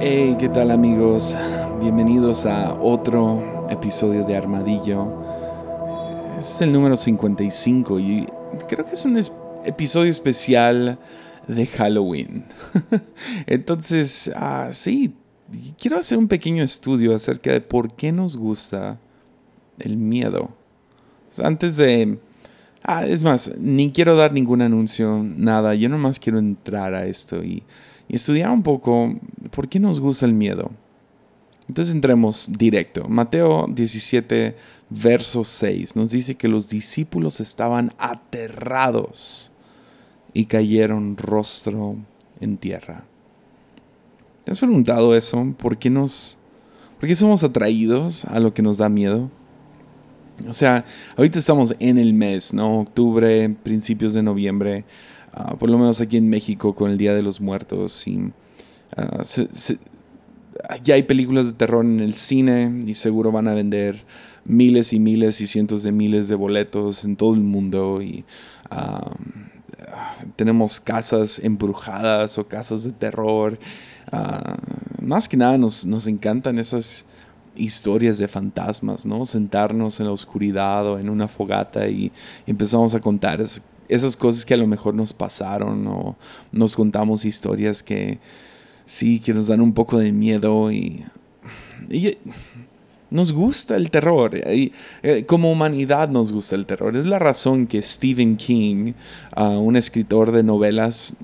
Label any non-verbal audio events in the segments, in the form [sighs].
Hey, ¿qué tal amigos? Bienvenidos a otro episodio de Armadillo. Este es el número 55 y creo que es un episodio especial de Halloween. [laughs] Entonces, ah, sí, quiero hacer un pequeño estudio acerca de por qué nos gusta el miedo. Antes de... Ah, es más, ni quiero dar ningún anuncio, nada. Yo nomás quiero entrar a esto y y estudiar un poco por qué nos gusta el miedo. Entonces entremos directo. Mateo 17, verso 6 nos dice que los discípulos estaban aterrados y cayeron rostro en tierra. ¿Te has preguntado eso? ¿Por qué nos por qué somos atraídos a lo que nos da miedo? O sea, ahorita estamos en el mes, ¿no? Octubre, principios de noviembre. Ah, por lo menos aquí en México con el Día de los Muertos. Y, ah, ya hay películas de terror en el cine y seguro van a vender miles y miles y cientos de miles de boletos en todo el mundo. Y ah, tenemos casas embrujadas o casas de terror. más que nada nos, nos encantan esas historias de fantasmas, ¿no? Sentarnos en la oscuridad o en una fogata y, empezamos a contar esas cosas que a lo mejor nos pasaron o nos contamos historias que sí, que nos dan un poco de miedo y, nos gusta el terror. Y, eh, como humanidad nos gusta el terror. Es la razón que Stephen King, ah, un escritor de novelas,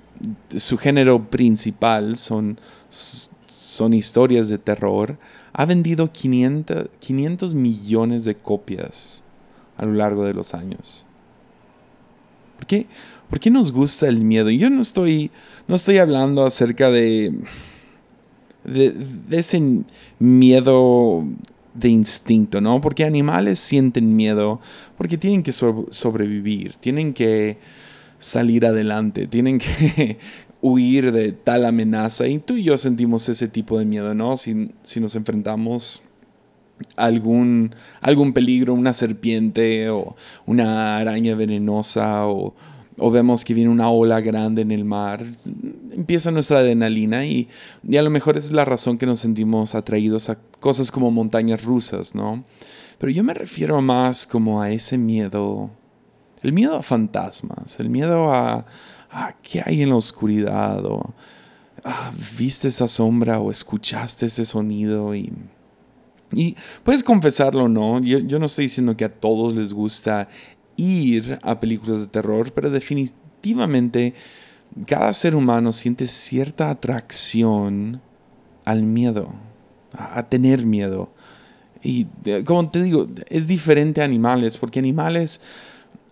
su género principal son, son historias de terror, ha vendido 500, 500 millones de copias a lo largo de los años. ¿Por qué, ¿Por qué nos gusta el miedo? Yo no estoy, no estoy hablando acerca de, de, ese miedo de instinto, ¿no? Porque animales sienten miedo porque tienen que sobrevivir, tienen que salir adelante, tienen que [laughs] huir de tal amenaza. Y tú y yo sentimos ese tipo de miedo, ¿no? Si, si nos enfrentamos algún, algún peligro, una serpiente o una araña venenosa o, vemos que viene una ola grande en el mar, empieza nuestra adrenalina y, y, a lo mejor es la razón que nos sentimos atraídos a cosas como montañas rusas, ¿no? Pero yo me refiero más como a ese miedo, el miedo a fantasmas, el miedo a, a qué hay en la oscuridad o ah, viste esa sombra o escuchaste ese sonido y y puedes confesarlo, ¿no? Yo, yo no estoy diciendo que a todos les gusta ir a películas de terror, pero definitivamente cada ser humano siente cierta atracción al miedo, a, tener miedo. Y eh, como te digo, es diferente a animales, porque animales,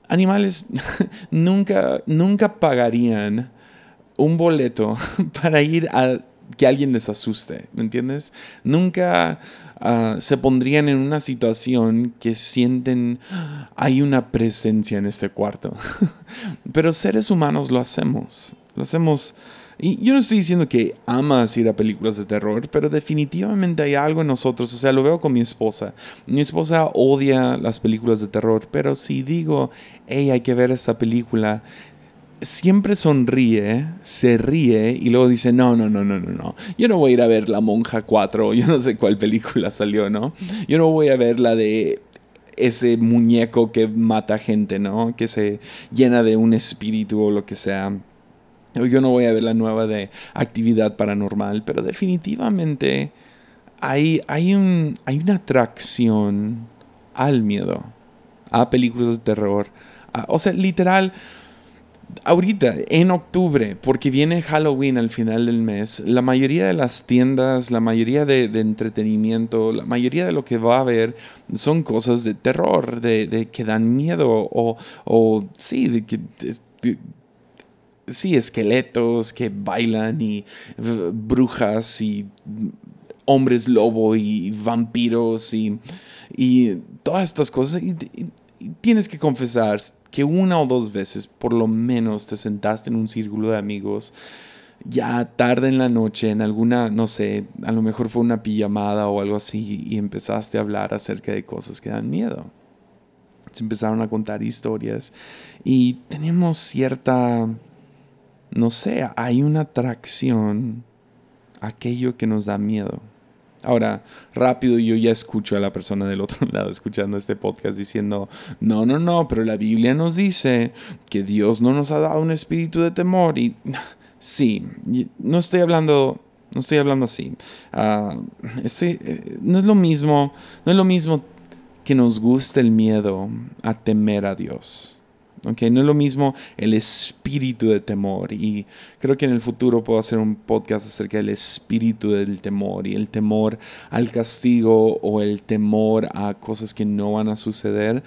animales [laughs] nunca, nunca pagarían un boleto [laughs] para ir a que alguien les asuste, ¿me entiendes? Nunca ah, se pondrían en una situación que sienten hay una presencia en este cuarto. [laughs] Pero seres humanos lo hacemos, lo hacemos. Y yo no estoy diciendo que amas ir a películas de terror, pero definitivamente hay algo en nosotros. O sea, lo veo con mi esposa. Mi esposa odia las películas de terror, pero si digo, hey, hay que ver esta película, siempre sonríe, se ríe y luego dice, no, no, no, no, no, no. Yo no voy a ir a ver La Monja 4, [laughs] yo no sé cuál película salió, ¿no? Yo no voy a ver la de ese muñeco que mata gente, ¿no? Que se llena de un espíritu o lo que sea. Yo no voy a ver la nueva de actividad paranormal, pero definitivamente hay, hay, un, hay una atracción al miedo, a películas de terror. o sea, literal, ahorita, en octubre, porque viene Halloween al final del mes, la mayoría de las tiendas, la mayoría de, entretenimiento, la mayoría de lo que va a haber son cosas de terror, de, que dan miedo o, o sí, de que... sí, esqueletos que bailan y brujas y hombres lobo y vampiros y, y todas estas cosas. y tienes que confesar que una o dos veces por lo menos te sentaste en un círculo de amigos ya tarde en la noche, en alguna, no sé, a lo mejor fue una pijamada o algo así, y empezaste a hablar acerca de cosas que dan miedo. Se empezaron a contar historias y tenemos cierta, no sé, hay una atracción aquello que nos da miedo. Ahora, rápido yo ya escucho a la persona del otro [laughs] lado escuchando este podcast diciendo, no, no, no, pero la Biblia nos dice que Dios no nos ha dado un espíritu de temor. Y [sighs] sí, no estoy hablando, no estoy hablando así. Ah, eh, no es lo mismo, no es lo mismo que nos guste el miedo a temer a Dios. Okay, no es lo mismo el espíritu de temor y creo que en el futuro puedo hacer un podcast acerca del espíritu del temor y el temor al castigo o el temor a cosas que no van a suceder.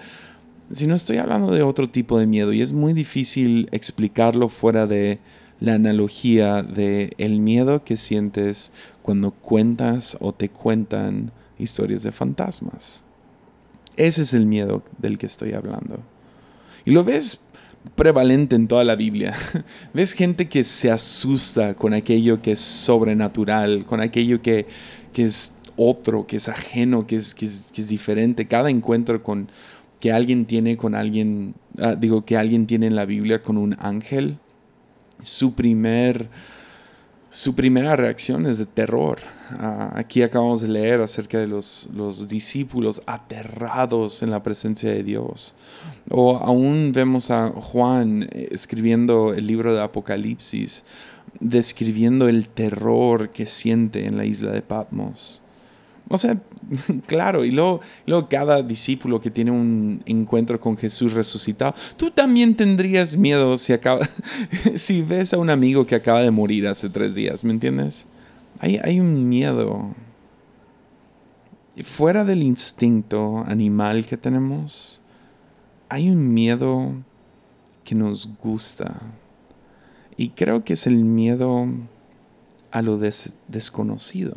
Si no estoy hablando de otro tipo de miedo y es muy difícil explicarlo fuera de la analogía de el miedo que sientes cuando cuentas o te cuentan historias de fantasmas. Ese es el miedo del que estoy hablando. Y lo ves prevalente en toda la Biblia. [laughs] Ves gente que se asusta con aquello que es sobrenatural, con aquello que, es otro, que es ajeno, que es, que es, diferente. Cada encuentro con, que alguien tiene con alguien, ah, digo, que alguien tiene en la Biblia con un ángel, su primer su primera reacción es de terror. Ah, aquí acabamos de leer acerca de los, los, discípulos aterrados en la presencia de Dios. O aún vemos a Juan escribiendo el libro de Apocalipsis, describiendo el terror que siente en la isla de Patmos. O sea, [laughs] claro, y luego, luego, cada discípulo que tiene un encuentro con Jesús resucitado, tú también tendrías miedo si, acaba, [laughs] si ves a un amigo que acaba de morir hace tres días, ¿me entiendes? Hay, un miedo. Fuera del instinto animal que tenemos, hay un miedo que nos gusta. Y creo que es el miedo a lo desconocido.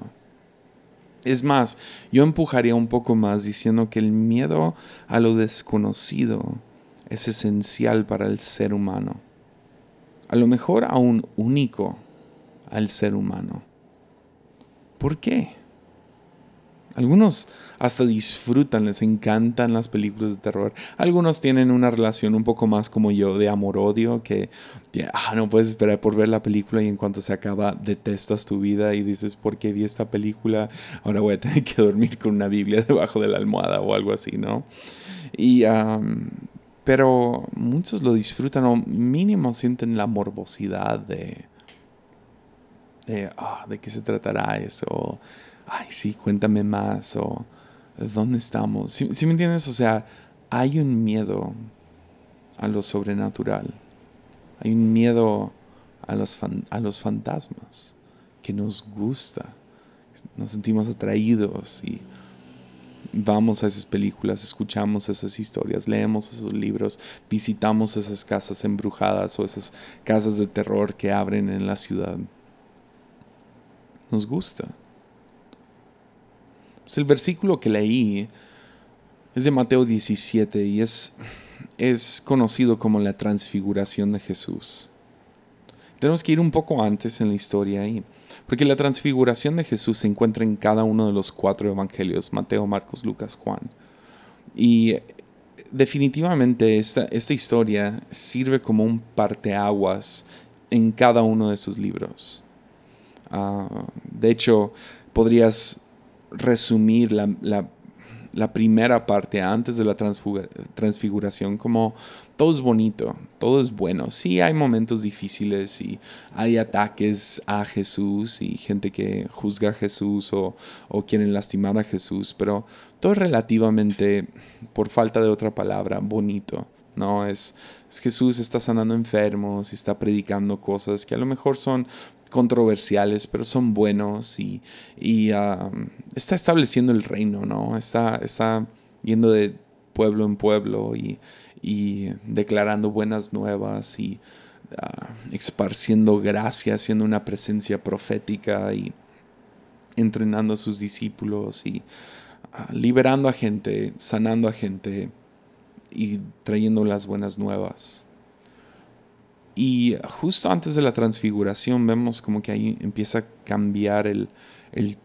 Es más, yo empujaría un poco más diciendo que el miedo a lo desconocido es esencial para el ser humano. A lo mejor aún único al ser humano. ¿Por qué? Algunos hasta disfrutan, les encantan las películas de terror. Algunos tienen una relación un poco más como yo de amor-odio, que ah, no puedes esperar por ver la película y en cuanto se acaba detestas tu vida y dices, ¿por qué vi esta película? Ahora voy a tener que dormir con una Biblia debajo de la almohada o algo así, ¿no? Y, pero muchos lo disfrutan o mínimo sienten la morbosidad de, de, ah, de qué se tratará eso ay, sí, cuéntame más o ¿dónde estamos? ¿Sí, me entiendes? O sea, hay un miedo a lo sobrenatural. Hay un miedo a los, a los fantasmas que nos gusta. Nos sentimos atraídos y vamos a esas películas, escuchamos esas historias, leemos esos libros, visitamos esas casas embrujadas o esas casas de terror que abren en la ciudad. Nos gusta. Pues el versículo que leí es de Mateo 17 y es, es conocido como la transfiguración de Jesús. Tenemos que ir un poco antes en la historia ahí, porque la transfiguración de Jesús se encuentra en cada uno de los cuatro evangelios, Mateo, Marcos, Lucas, Juan. Y definitivamente esta, esta historia sirve como un parteaguas en cada uno de sus libros. Ah, de hecho, podrías resumir la, primera parte antes de la transfiguración como todo es bonito, todo es bueno. Sí hay momentos difíciles y hay ataques a Jesús y gente que juzga a Jesús o, o quieren lastimar a Jesús, pero todo es relativamente, por falta de otra palabra, bonito. No, es, es Jesús está sanando enfermos y está predicando cosas que a lo mejor son controversiales, pero son buenos y, está estableciendo el reino, ¿no? Está, está yendo de pueblo en pueblo y, declarando buenas nuevas y uh, esparciendo gracia, haciendo una presencia profética y entrenando a sus discípulos y ah, liberando a gente, sanando a gente y trayendo las buenas nuevas. Y justo antes de la transfiguración vemos como que ahí empieza a cambiar el,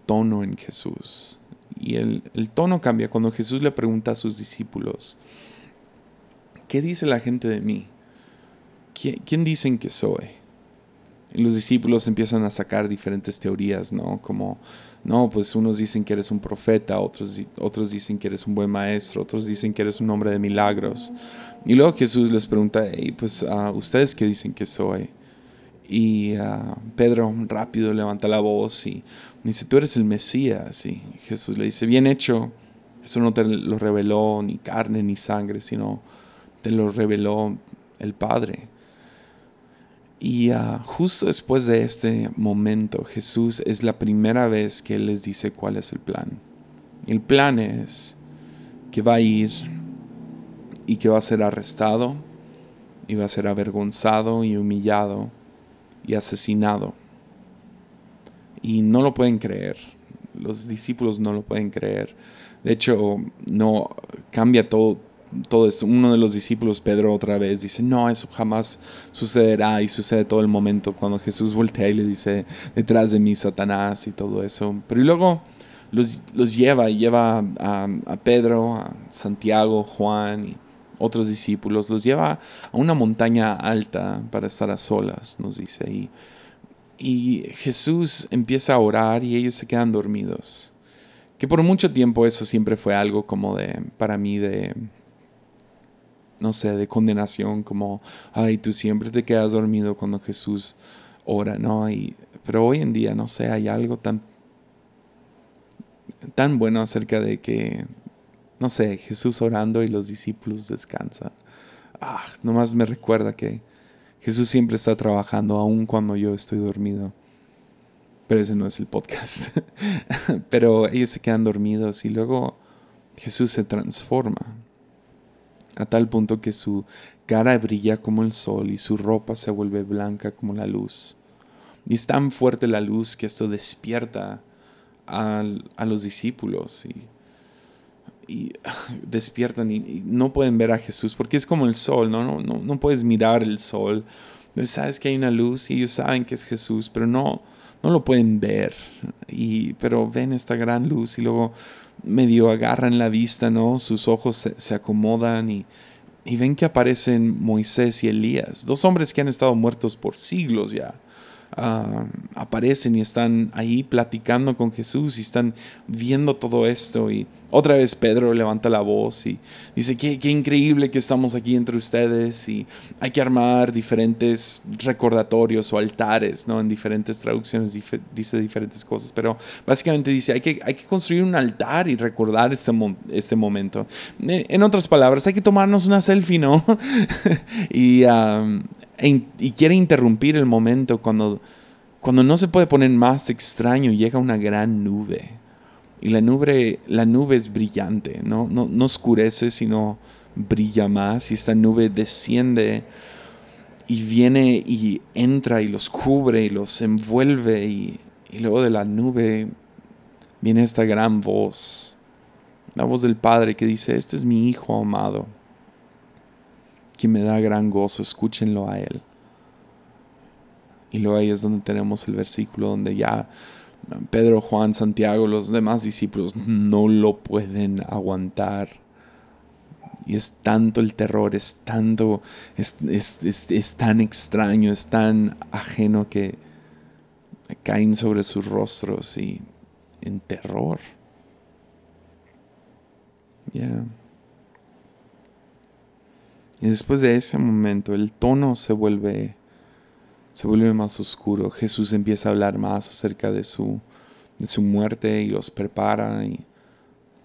tono en Jesús. Y el, tono cambia cuando Jesús le pregunta a sus discípulos, ¿qué dice la gente de mí? ¿Quién, dicen que soy? Y los discípulos empiezan a sacar diferentes teorías, ¿no? Como, no, pues unos dicen que eres un profeta, otros, otros dicen que eres un buen maestro, otros dicen que eres un hombre de milagros. Y luego Jesús les pregunta, pues, uh, ¿ustedes qué dicen que soy? Y uh, Pedro rápido levanta la voz y dice, tú eres el Mesías. Y Jesús le dice, bien hecho, eso no te lo reveló ni carne ni sangre, sino te lo reveló el Padre. Y ah, justo después de este momento, Jesús es la primera vez que Él les dice cuál es el plan. El plan es que va a ir y que va a ser arrestado y va a ser avergonzado y humillado y asesinado. Y no lo pueden creer. Los discípulos no lo pueden creer. De hecho, no cambia todo, todo esto. Uno de los discípulos, Pedro, otra vez dice, no, eso jamás sucederá y sucede todo el momento cuando Jesús voltea y le dice, detrás de mí, Satanás y todo eso. Pero luego los, lleva y lleva a, a, Pedro, a Santiago, Juan y otros discípulos, los lleva a una montaña alta para estar a solas, nos dice. Y, y Jesús empieza a orar y ellos se quedan dormidos. Que por mucho tiempo eso siempre fue algo como de, para mí, de, no sé, de condenación, como, ay, tú siempre te quedas dormido cuando Jesús ora, ¿no? Y, pero hoy en día, no sé, hay algo tan, tan bueno acerca de que, no sé, Jesús orando y los discípulos descansan. Ah, nomás me recuerda que Jesús siempre está trabajando aun cuando yo estoy dormido. Pero ese no es el podcast. [laughs] pero ellos se quedan dormidos y luego Jesús se transforma a tal punto que su cara brilla como el sol y su ropa se vuelve blanca como la luz. Y es tan fuerte la luz que esto despierta a, los discípulos y, [sighs] despiertan y, no pueden ver a Jesús porque es como el sol, ¿no? No, no, no puedes mirar el sol. Sabes que hay una luz y ellos saben que es Jesús, pero no, no lo pueden ver. Y, pero ven esta gran luz y luego medio agarran la vista, ¿no? Sus ojos se, acomodan y, y, ven que aparecen Moisés y Elías, dos hombres que han estado muertos por siglos ya. Ah, aparecen y están ahí platicando con Jesús y están viendo todo esto y otra vez Pedro levanta la voz y dice, qué, qué increíble que estamos aquí entre ustedes y hay que armar diferentes recordatorios o altares, ¿no? En diferentes traducciones dice diferentes cosas, pero básicamente dice, hay que, hay que construir un altar y recordar este, este momento. Eh, en otras palabras, hay que tomarnos una selfie, ¿no? [laughs] y, y quiere interrumpir el momento cuando, cuando no se puede poner más extraño, llega una gran nube y la nube, la nube es brillante, ¿no? No, no oscurece, sino brilla más. Y esta nube desciende y viene y entra y los cubre y los envuelve. Y, y luego de la nube viene esta gran voz, la voz del Padre que dice, este es mi Hijo amado, que me da gran gozo, escúchenlo a Él. Y luego ahí es donde tenemos el versículo donde ya Pedro, Juan, Santiago, los demás discípulos no lo pueden aguantar. Y es tanto el terror, es tanto, es, tan extraño, es tan ajeno que caen sobre sus rostros y en terror. Ya. Y después de ese momento el tono se vuelve se vuelve más oscuro. Jesús empieza a hablar más acerca de su, de su muerte y los prepara. Y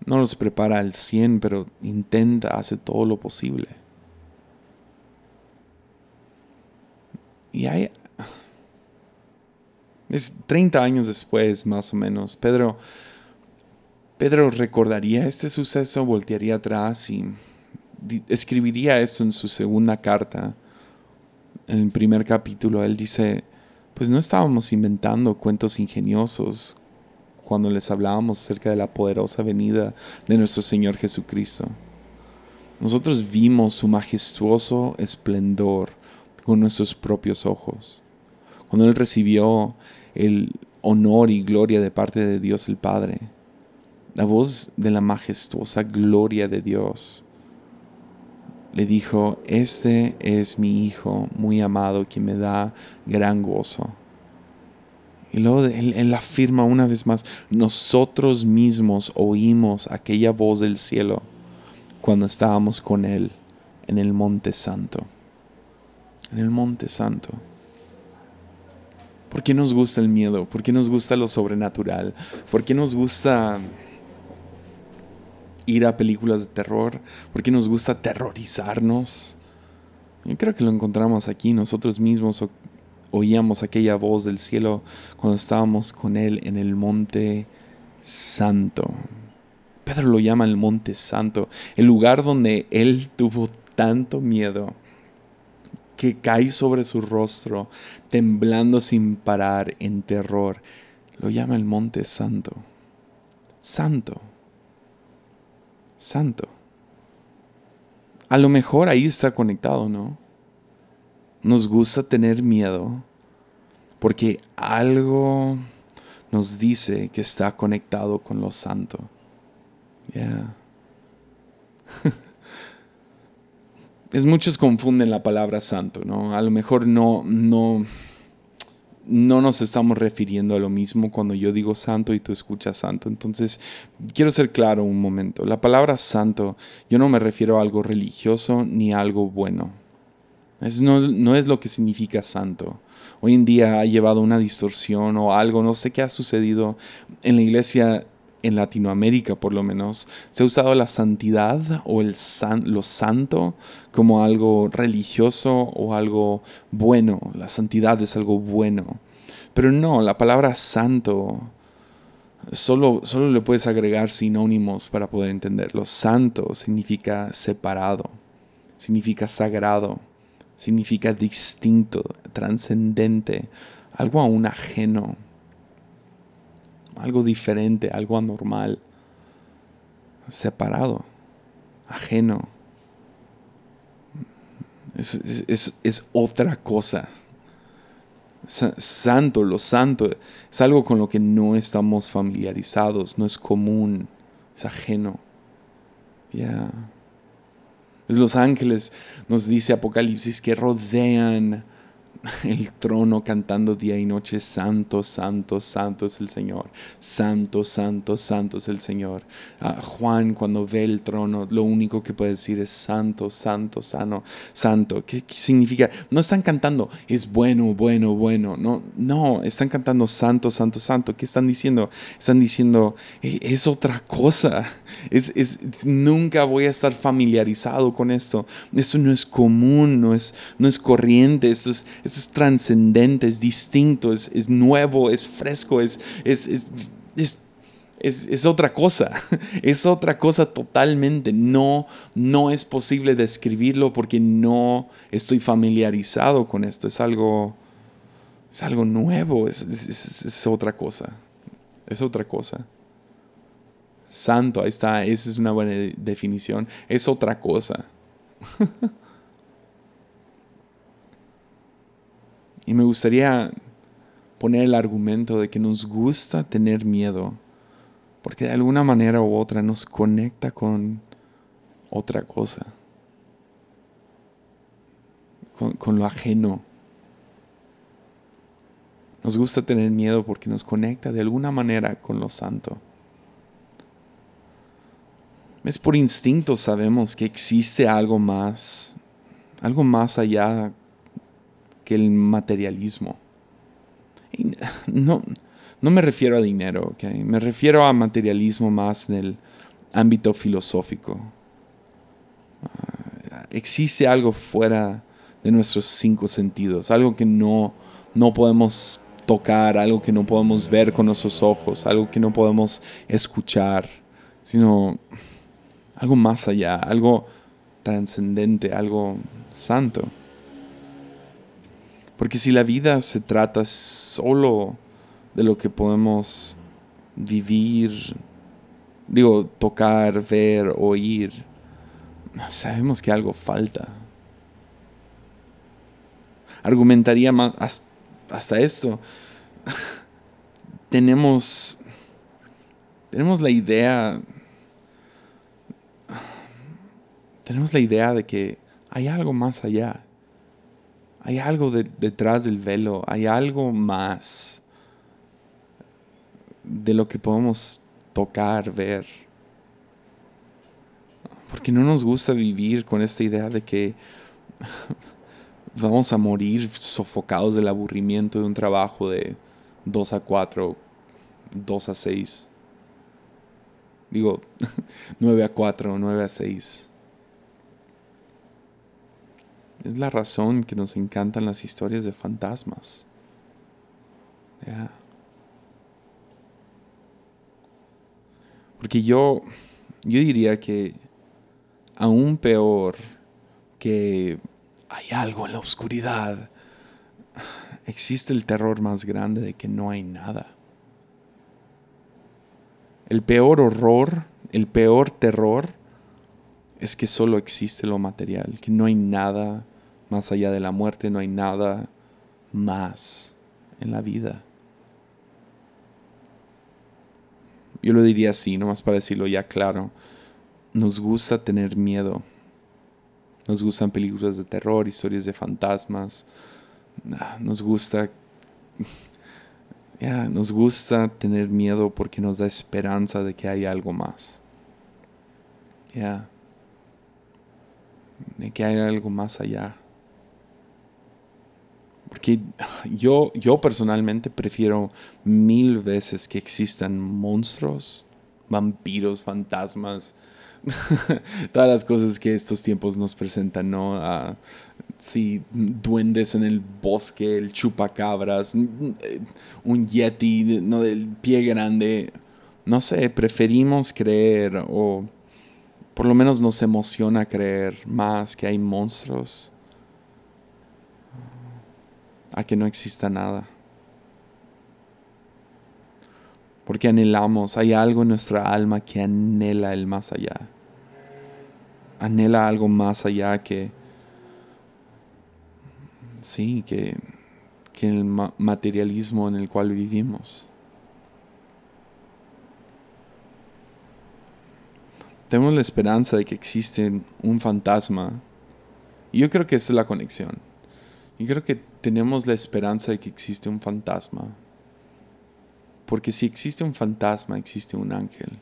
no los prepara al 100, pero intenta, hace todo lo posible. Y hay... Es 30 años después, más o menos. Pedro, Pedro recordaría este suceso, voltearía atrás y escribiría esto en su segunda carta en el primer capítulo, él dice, pues no estábamos inventando cuentos ingeniosos cuando les hablábamos acerca de la poderosa venida de nuestro Señor Jesucristo. Nosotros vimos su majestuoso esplendor con nuestros propios ojos. Cuando Él recibió el honor y gloria de parte de Dios el Padre, la voz de la majestuosa gloria de Dios le dijo, este es mi hijo muy amado que me da gran gozo. Y luego él, él, afirma una vez más, nosotros mismos oímos aquella voz del cielo cuando estábamos con él en el monte santo. En el monte santo. ¿Por qué nos gusta el miedo? ¿Por qué nos gusta lo sobrenatural? ¿Por qué nos gusta ir a películas de terror, porque nos gusta terrorizarnos. Yo creo que lo encontramos aquí nosotros mismos oíamos aquella voz del cielo cuando estábamos con él en el monte santo. Pedro lo llama el monte santo, el lugar donde él tuvo tanto miedo que cae sobre su rostro, temblando sin parar en terror. Lo llama el monte santo. Santo santo. A lo mejor ahí está conectado, ¿no? Nos gusta tener miedo porque algo nos dice que está conectado con lo santo. Ya. [laughs] es muchos confunden la palabra santo, ¿no? A lo mejor no, no, no nos estamos refiriendo a lo mismo cuando yo digo santo y tú escuchas santo. Entonces, quiero ser claro un momento. La palabra santo, yo no me refiero a algo religioso ni a algo bueno. no, no, es lo que significa santo. Hoy en día ha llevado una distorsión o algo, no sé qué ha sucedido en la iglesia en Latinoamérica por lo menos, se ha usado la santidad o el lo santo como algo religioso o algo bueno. La santidad es algo bueno. Pero no, la palabra santo solo, solo le puedes agregar sinónimos para poder entenderlo. Santo significa separado, significa sagrado, significa distinto, trascendente, algo aún ajeno algo diferente, algo anormal, separado, ajeno. Es, otra cosa. Santo, lo santo, es algo con lo que no estamos familiarizados, no es común, es ajeno. Ya. Los ángeles, nos dice Apocalipsis, que rodean [laughs] el trono cantando día y noche, Santo, Santo, Santo es el Señor, Santo, Santo, Santo es el Señor. Ah, Juan cuando ve el trono, lo único que puede decir es Santo, Santo, Sano, Santo. ¿Qué, significa? No están cantando, es bueno, bueno, bueno. No, no, están cantando Santo, Santo, Santo. ¿Qué están diciendo? Están diciendo, e, es otra cosa. Es, es, nunca voy a estar familiarizado con esto. Esto no es común, no es, no es corriente, esto es es trascendente, es distinto, es, nuevo, es fresco, es, es, es, otra cosa, [laughs] es otra cosa totalmente. No, no es posible describirlo porque no estoy familiarizado con esto. Es algo, es algo nuevo, es, otra cosa. Es otra cosa. Santo, ahí está, esa es una buena definición. Es otra cosa. [laughs] Y me gustaría poner el argumento de que nos gusta tener miedo, porque de alguna manera u otra nos conecta con otra cosa, con, lo ajeno. Nos gusta tener miedo porque nos conecta de alguna manera con lo santo. Es por instinto sabemos que existe algo más, algo más allá que el materialismo. no, no me refiero a dinero, me refiero a materialismo más en el ámbito filosófico. Ah, existe algo fuera de nuestros cinco sentidos, algo que no, no podemos tocar, algo que no podemos ver con nuestros ojos, algo que no podemos escuchar, sino algo más allá, algo trascendente, algo santo. Porque si la vida se trata solo de lo que podemos vivir, digo, tocar, ver, oír, sabemos que algo falta. Argumentaría más hasta esto. [laughs] tenemos, tenemos la idea, tenemos la idea de que hay algo más allá. Hay algo detrás del velo, hay algo más de lo que podemos tocar, ver. Porque no nos gusta vivir con esta idea de que [laughs] vamos a morir sofocados del aburrimiento de un trabajo de 2 a 4, 2 a 6. Digo, [laughs] 9 a 4, 9 a 6. Es la razón que nos encantan las historias de fantasmas. Porque yo, yo diría que aún peor que hay algo en la oscuridad, existe el terror más grande de que no hay nada. El peor horror, el peor terror es que solo existe lo material, que no hay nada más allá de la muerte, no hay nada más en la vida. Yo lo diría así, nomás para decirlo ya claro. Nos gusta tener miedo. Nos gustan películas de terror, historias de fantasmas. Ah, nos gusta. Nos gusta tener miedo porque nos da esperanza de que hay algo más. Ya. De que hay algo más allá. Porque yo, yo personalmente prefiero mil veces que existan monstruos, vampiros, fantasmas, [laughs] todas las cosas que estos tiempos nos presentan, ¿no? Uh, sí, duendes en el bosque, el chupacabras, un yeti, ¿no? Del pie grande. No sé, preferimos creer o por lo menos nos emociona creer más que hay monstruos a que no exista nada. Porque anhelamos, hay algo en nuestra alma que anhela el más allá. Anhela algo más allá que, sí, que, que el materialismo en el cual vivimos. Tenemos la esperanza de que existe un fantasma. Y yo creo que esa es la conexión. Yo creo que tenemos la esperanza de que existe un fantasma. Porque si existe un fantasma, existe un ángel.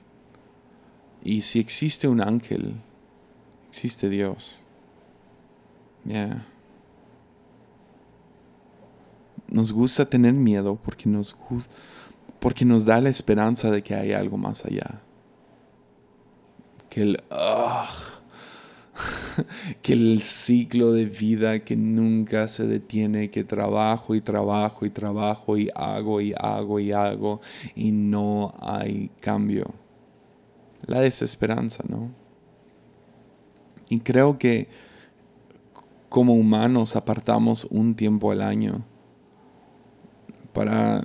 Y si existe un ángel, existe Dios. Ya. Nos gusta tener miedo porque nos, porque nos da la esperanza de que hay algo más allá. Que el [laughs] que el ciclo de vida que nunca se detiene, que trabajo y trabajo y trabajo y hago y hago y hago y no hay cambio. La desesperanza, ¿no? Y creo que como humanos apartamos un tiempo al año para,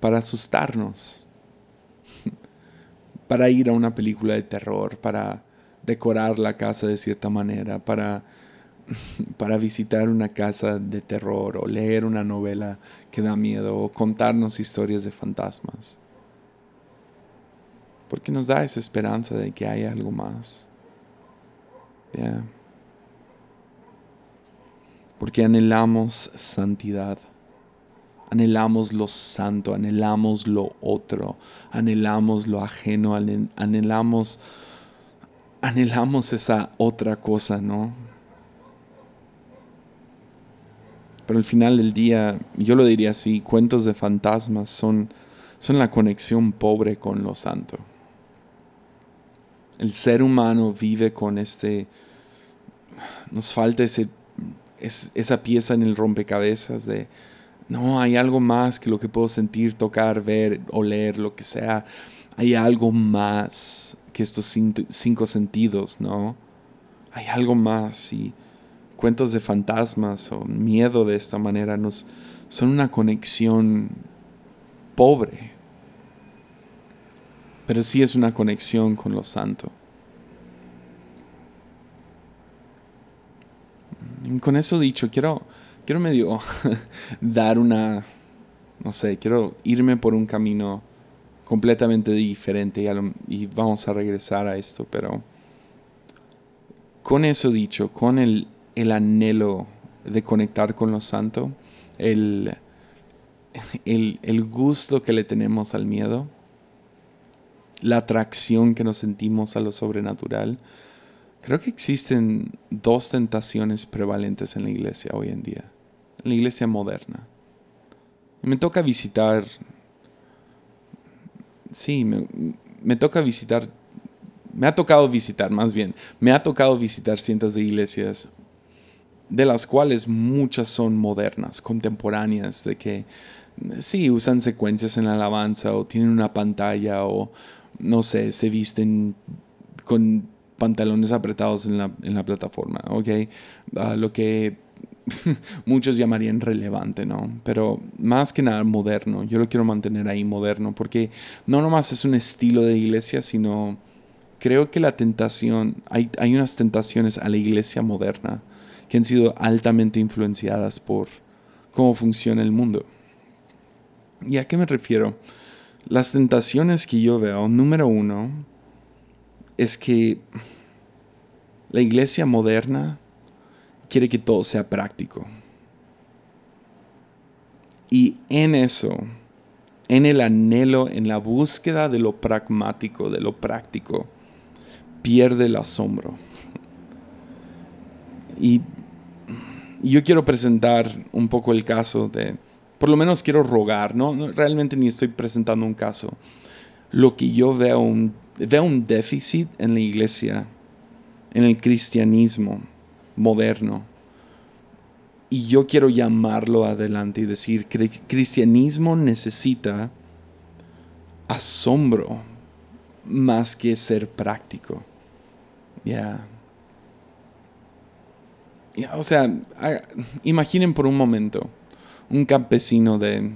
para asustarnos, [laughs] para ir a una película de terror, para decorar la casa de cierta manera, para, [laughs] para visitar una casa de terror o leer una novela que da miedo o contarnos historias de fantasmas. Porque nos da esa esperanza de que hay algo más. Porque anhelamos santidad. Anhelamos lo santo, anhelamos lo otro, anhelamos lo ajeno, anhelamos anhelamos esa otra cosa, ¿no? Pero al final del día, yo lo diría así, cuentos de fantasmas son, son la conexión pobre con lo santo. El ser humano vive con este, nos falta ese, esa pieza en el rompecabezas de, no, hay algo más que lo que puedo sentir, tocar, ver, oler, lo que sea. Hay algo más que estos cinco sentidos, ¿no? Hay algo más y cuentos de fantasmas o miedo de esta manera nos son una conexión pobre, pero sí es una conexión con lo santo. Y con eso dicho, quiero, quiero medio [laughs] dar una, no sé, quiero irme por un camino completamente diferente y, vamos a regresar a esto, pero con eso dicho, con el, el anhelo de conectar con lo santo, el, el, el gusto que le tenemos al miedo, la atracción que nos sentimos a lo sobrenatural, creo que existen dos tentaciones prevalentes en la iglesia hoy en día, en la iglesia moderna. Me toca visitar, sí, me, me toca visitar, me ha tocado visitar más bien, me ha tocado visitar cientos de iglesias de las cuales muchas son modernas, contemporáneas, de que sí usan secuencias en la alabanza o tienen una pantalla o no sé, se visten con pantalones apretados en la, en la plataforma, ¿ok? Ah, lo que [laughs] muchos llamarían relevante, ¿no? Pero más que nada moderno, yo lo quiero mantener ahí moderno, porque no nomás es un estilo de iglesia, sino creo que la tentación, hay, hay unas tentaciones a la iglesia moderna que han sido altamente influenciadas por cómo funciona el mundo. ¿Y a qué me refiero? Las tentaciones que yo veo, número uno, es que la iglesia moderna quiere que todo sea práctico. Y en eso, en el anhelo, en la búsqueda de lo pragmático, de lo práctico, pierde el asombro. Y yo quiero presentar un poco el caso de, por lo menos quiero rogar, no, realmente ni estoy presentando un caso. Lo que yo veo un, veo un déficit en la iglesia, en el cristianismo moderno. Y yo quiero llamarlo adelante y decir cristianismo necesita asombro más que ser práctico. Ya. o sea, imaginen por un momento un campesino de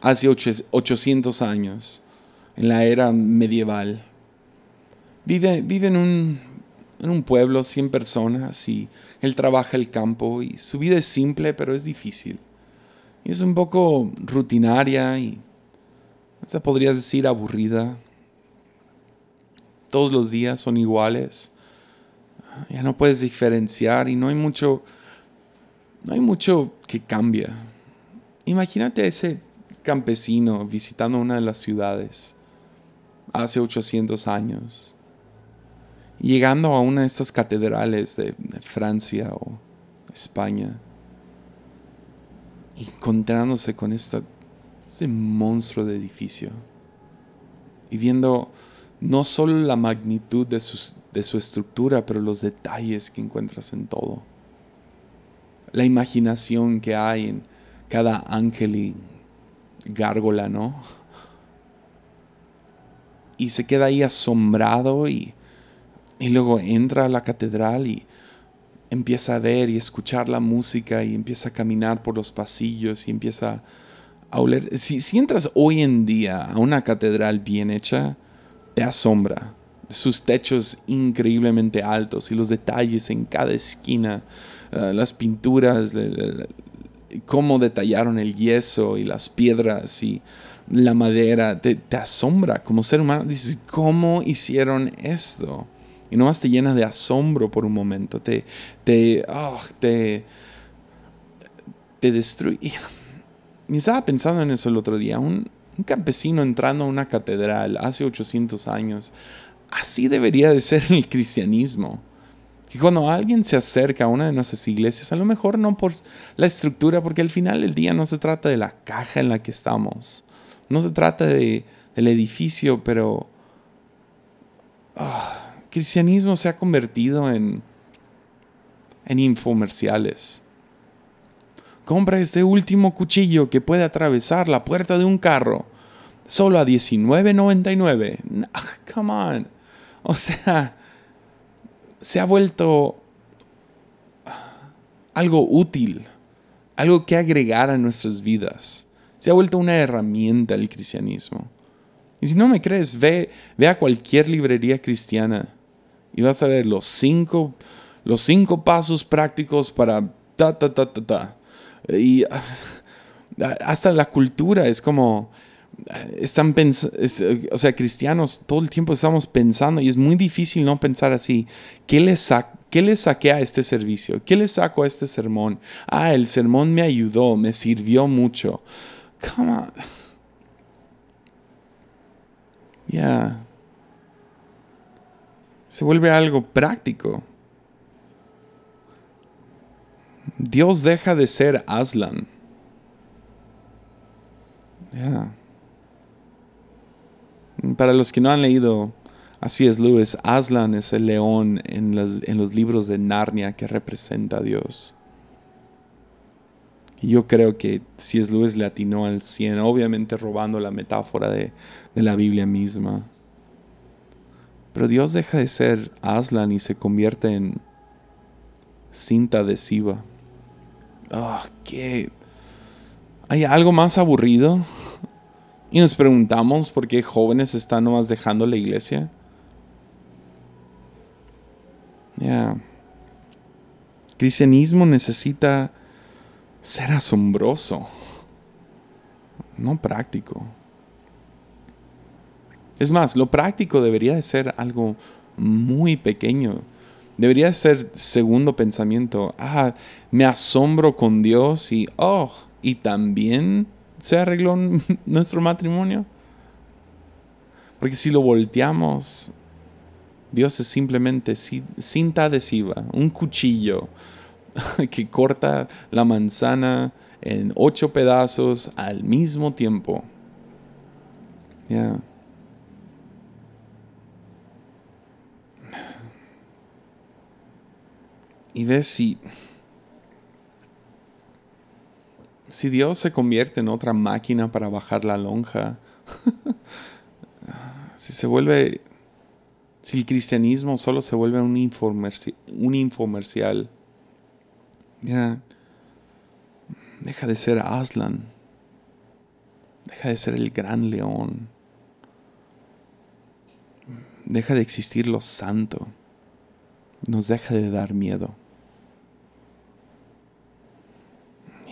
hace 800 años, en la era medieval. Vive, vive en, un, en un pueblo, 100 personas, y él trabaja el campo, y su vida es simple, pero es difícil. Y es un poco rutinaria y, hasta podrías decir, aburrida. Todos los días son iguales. Ya no puedes diferenciar y no hay mucho no hay mucho que cambia. Imagínate ese campesino visitando una de las ciudades hace 800 años, llegando a una de estas catedrales de, Francia o España, encontrándose con este monstruo de edificio y viendo no solo la magnitud de, de su estructura, pero los detalles que encuentras en todo la imaginación que hay en cada ángel y gárgola, ¿no? Y se queda ahí asombrado y, y luego entra a la catedral y empieza a ver y escuchar la música y empieza a caminar por los pasillos y empieza a oler. Si, si entras hoy en día a una catedral bien hecha, te asombra. Sus techos increíblemente altos y los detalles en cada esquina eh, las pinturas, cómo detallaron el yeso y las piedras y la madera, te, asombra como ser humano. Dices, ¿cómo hicieron esto? Y nomás te llena de asombro por un momento, te, te, oh, te, te destruye. Y estaba pensando en eso el otro día, un, un campesino entrando a una catedral hace 800 años, así debería de ser el cristianismo. Que cuando alguien se acerca a una de nuestras iglesias, a lo mejor no por la estructura, porque al final del día no se trata de la caja en la que estamos, no se trata de, del edificio, pero ah, el cristianismo se ha convertido en, en infomerciales. Compra este último cuchillo que puede atravesar la puerta de un carro solo a $19.99. Ah, come on. O sea, se ha vuelto algo útil, algo que agregar a nuestras vidas. Se ha vuelto una herramienta el cristianismo. Y si no me crees, ve, ve a cualquier librería cristiana y vas a ver los cinco, los cinco pasos prácticos para ta, ta, ta, ta, ta. Y hasta la cultura es como, están o sea, cristianos todo el tiempo estamos pensando y es muy difícil no pensar así. ¿Qué le, ¿Qué le saqué a este servicio? ¿Qué le saco a este sermón? Ah, el sermón me ayudó, me sirvió mucho. Come on. Ya. Se vuelve algo práctico. Dios deja de ser Aslan. Para los que no han leído Así es, Lewis, Aslan es el león en los, en los libros de Narnia que representa a Dios. Y yo creo que si es Lewis le atinó al 100, obviamente robando la metáfora de, la Biblia misma. Pero Dios deja de ser Aslan y se convierte en cinta adhesiva. Ah, ¿qué? ¿Hay algo más aburrido? Y nos preguntamos por qué jóvenes están nomás dejando la iglesia. Ya. Cristianismo necesita ser asombroso, no práctico. Es más, lo práctico debería de ser algo muy pequeño. Debería ser segundo pensamiento. Ah, me asombro con Dios y, oh, y también se arregló [laughs] nuestro matrimonio. Porque si lo volteamos, Dios es simplemente cinta adhesiva, un cuchillo [laughs] que corta la manzana en ocho pedazos al mismo tiempo. Y ves si, si Dios se convierte en otra máquina para bajar la lonja, [laughs] si se vuelve si el cristianismo solo se vuelve un, un infomercial, deja de ser Aslan, deja de ser el gran león, deja de existir lo santo, nos deja de dar miedo.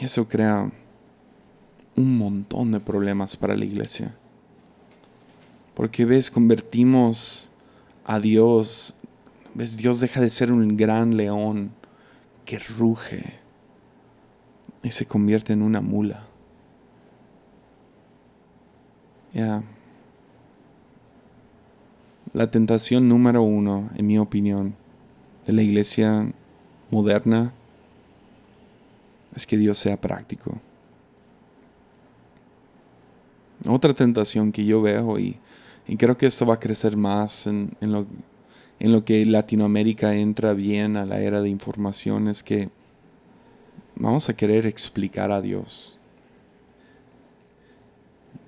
Eso crea un montón de problemas para la iglesia. Porque ves, convertimos a Dios, ves, Dios deja de ser un gran león que ruge y se convierte en una mula. Ya. La tentación número uno, en mi opinión, de la iglesia moderna es que Dios sea práctico. Otra tentación que yo veo y y creo que esto va a crecer más en, lo, en lo que Latinoamérica entra bien a la era de información, es que vamos a querer explicar a Dios,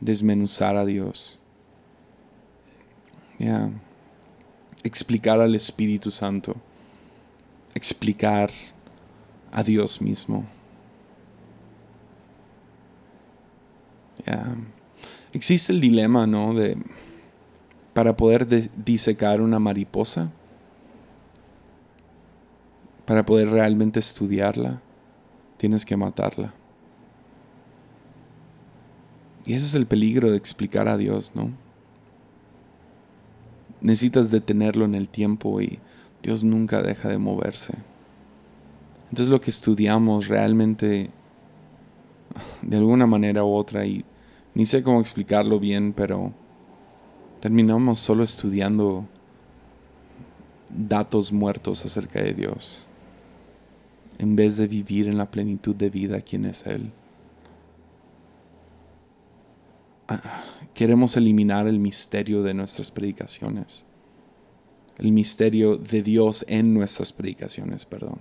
desmenuzar a Dios, explicar al Espíritu Santo, explicar a Dios mismo. Existe el dilema, ¿no? De para poder disecar una mariposa, para poder realmente estudiarla, tienes que matarla. Y ese es el peligro de explicar a Dios, ¿no? Necesitas detenerlo en el tiempo y Dios nunca deja de moverse. Entonces lo que estudiamos realmente, de alguna manera u otra, y ni sé cómo explicarlo bien, pero terminamos solo estudiando datos muertos acerca de Dios, en vez de vivir en la plenitud de vida quien es Él. Ah, queremos eliminar el misterio de nuestras predicaciones, el misterio de Dios en nuestras predicaciones, perdón.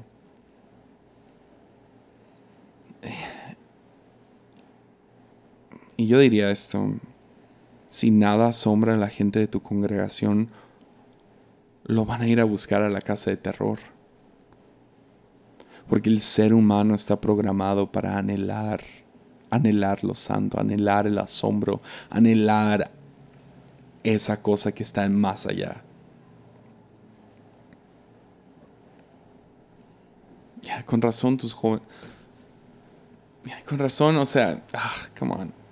Y yo diría esto, si nada asombra a la gente de tu congregación, lo van a ir a buscar a la casa de terror. Porque el ser humano está programado para anhelar, anhelar lo santo, anhelar el asombro, anhelar esa cosa que está en más allá. Con razón tus jóvenes. con razón, o sea, ah, come on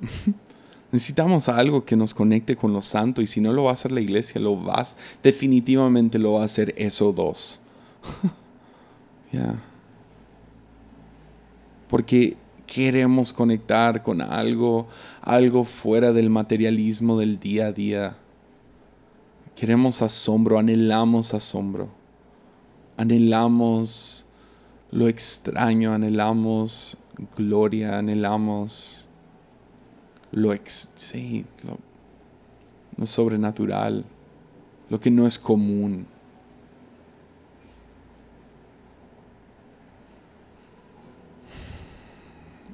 [laughs] Necesitamos algo que nos conecte con lo santo y si no lo va a hacer la iglesia, lo vas, definitivamente lo va a hacer eso dos. [laughs] Porque queremos conectar con algo, algo fuera del materialismo del día a día. Queremos asombro, anhelamos asombro. Anhelamos lo extraño, anhelamos gloria, anhelamos lo, ex, lo, lo sobrenatural, lo que no es común.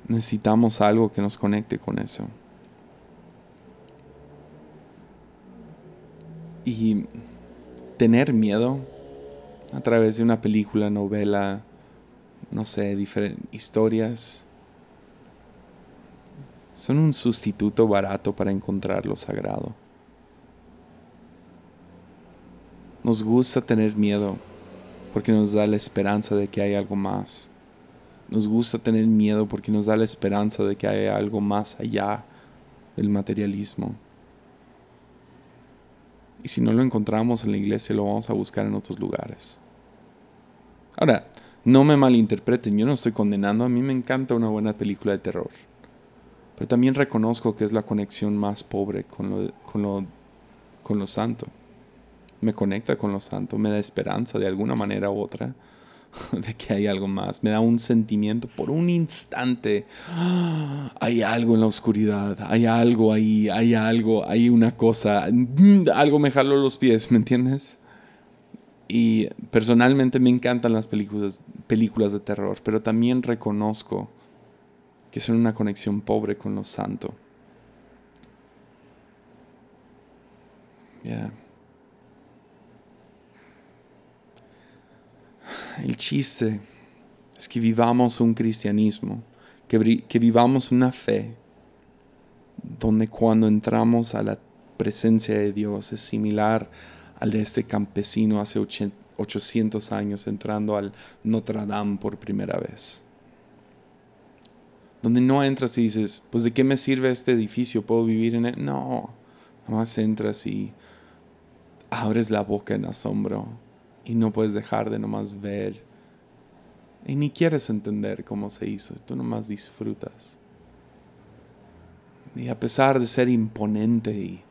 necesitamos algo que nos conecte con eso. Y tener miedo a través de una película, novela, no sé, diferentes historias, son un sustituto barato para encontrar lo sagrado. Nos gusta tener miedo porque nos da la esperanza de que hay algo más. Nos gusta tener miedo porque nos da la esperanza de que hay algo más allá del materialismo. Y si no lo encontramos en la iglesia, lo vamos a buscar en otros lugares. Ahora, no me malinterpreten, yo no estoy condenando, a mí me encanta una buena película de terror. Pero también reconozco que es la conexión más pobre con lo, con lo, con lo santo. Me conecta con lo santo, me da esperanza de alguna manera u otra [laughs] de que hay algo más. Me da un sentimiento por un instante. Hay algo en la oscuridad, hay algo ahí, hay algo, hay una cosa, algo me jaló los pies, ¿me entiendes? Y personalmente me encantan las películas, películas de terror, pero también reconozco que son una conexión pobre con lo santo. El chiste es que vivamos un cristianismo, que, que vivamos una fe donde cuando entramos a la presencia de Dios es similar al de este campesino hace 800 años entrando al Notre Dame por primera vez. Donde no entras y dices, pues de qué me sirve este edificio, puedo vivir en él. No, nomás entras y abres la boca en asombro y no puedes dejar de nomás ver. Y ni quieres entender cómo se hizo, tú nomás disfrutas. Y a pesar de ser imponente y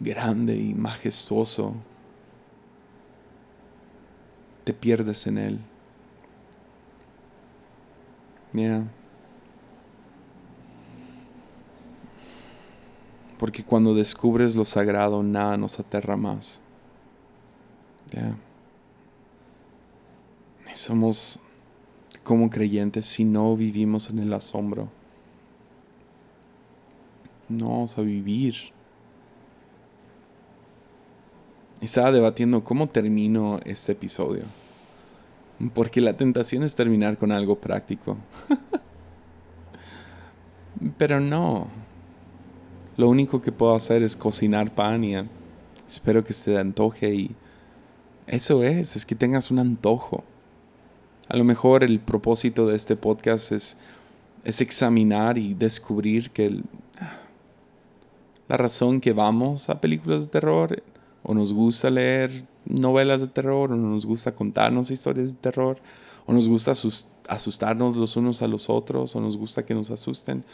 grande y majestuoso, te pierdes en él. Yeah. Porque cuando descubres lo sagrado, nada nos aterra más. Yeah somos como creyentes si no vivimos en el asombro. No vamos a vivir. Estaba debatiendo cómo termino este episodio. Porque la tentación es terminar con algo práctico. [laughs] Pero no. Lo único que puedo hacer es cocinar pan y espero que se te antoje y eso es, es que tengas un antojo. A lo mejor el propósito de este podcast es, es examinar y descubrir que la razón que vamos a películas de terror o nos gusta leer novelas de terror o nos gusta contarnos historias de terror o nos gusta asustarnos los unos a los otros o nos gusta que nos asusten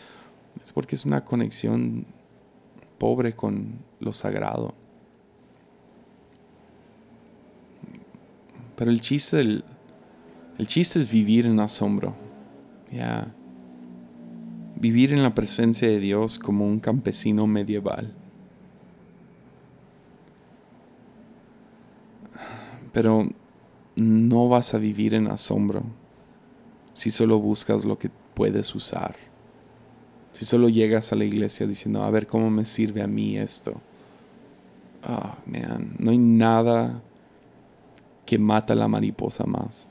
es porque es una conexión pobre con lo sagrado. Pero el chiste del, el chiste es vivir en asombro. Ya. Vivir en la presencia de Dios como un campesino medieval. Pero no vas a vivir en asombro si solo buscas lo que puedes usar. Si solo llegas a la iglesia diciendo, a ver cómo me sirve a mí esto. Ah, man, no hay nada que mata a la mariposa más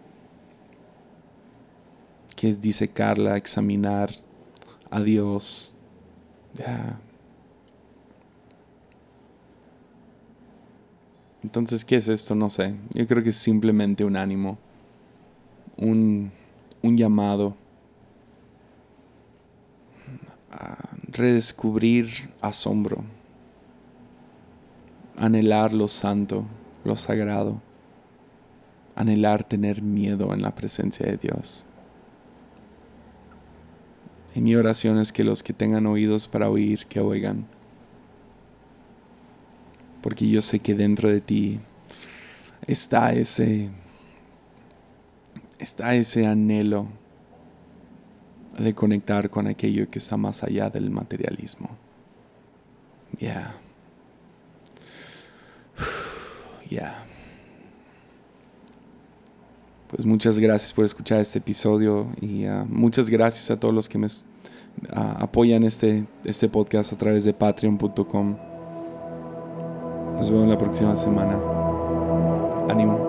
que es disecarla, examinar a Dios. Entonces, ¿qué es esto? No sé. Yo creo que es simplemente un ánimo, un, un llamado redescubrir asombro, anhelar lo santo, lo sagrado, anhelar tener miedo en la presencia de Dios. Y mi oración es que los que tengan oídos para oír, que oigan. Porque yo sé que dentro de ti está ese está ese anhelo de conectar con aquello que está más allá del materialismo. Ya. [sighs] Ya. Pues muchas gracias por escuchar este episodio y uh, muchas gracias a todos los que me uh, apoyan este, este podcast a través de patreon.com. Nos vemos la próxima semana. Ánimo.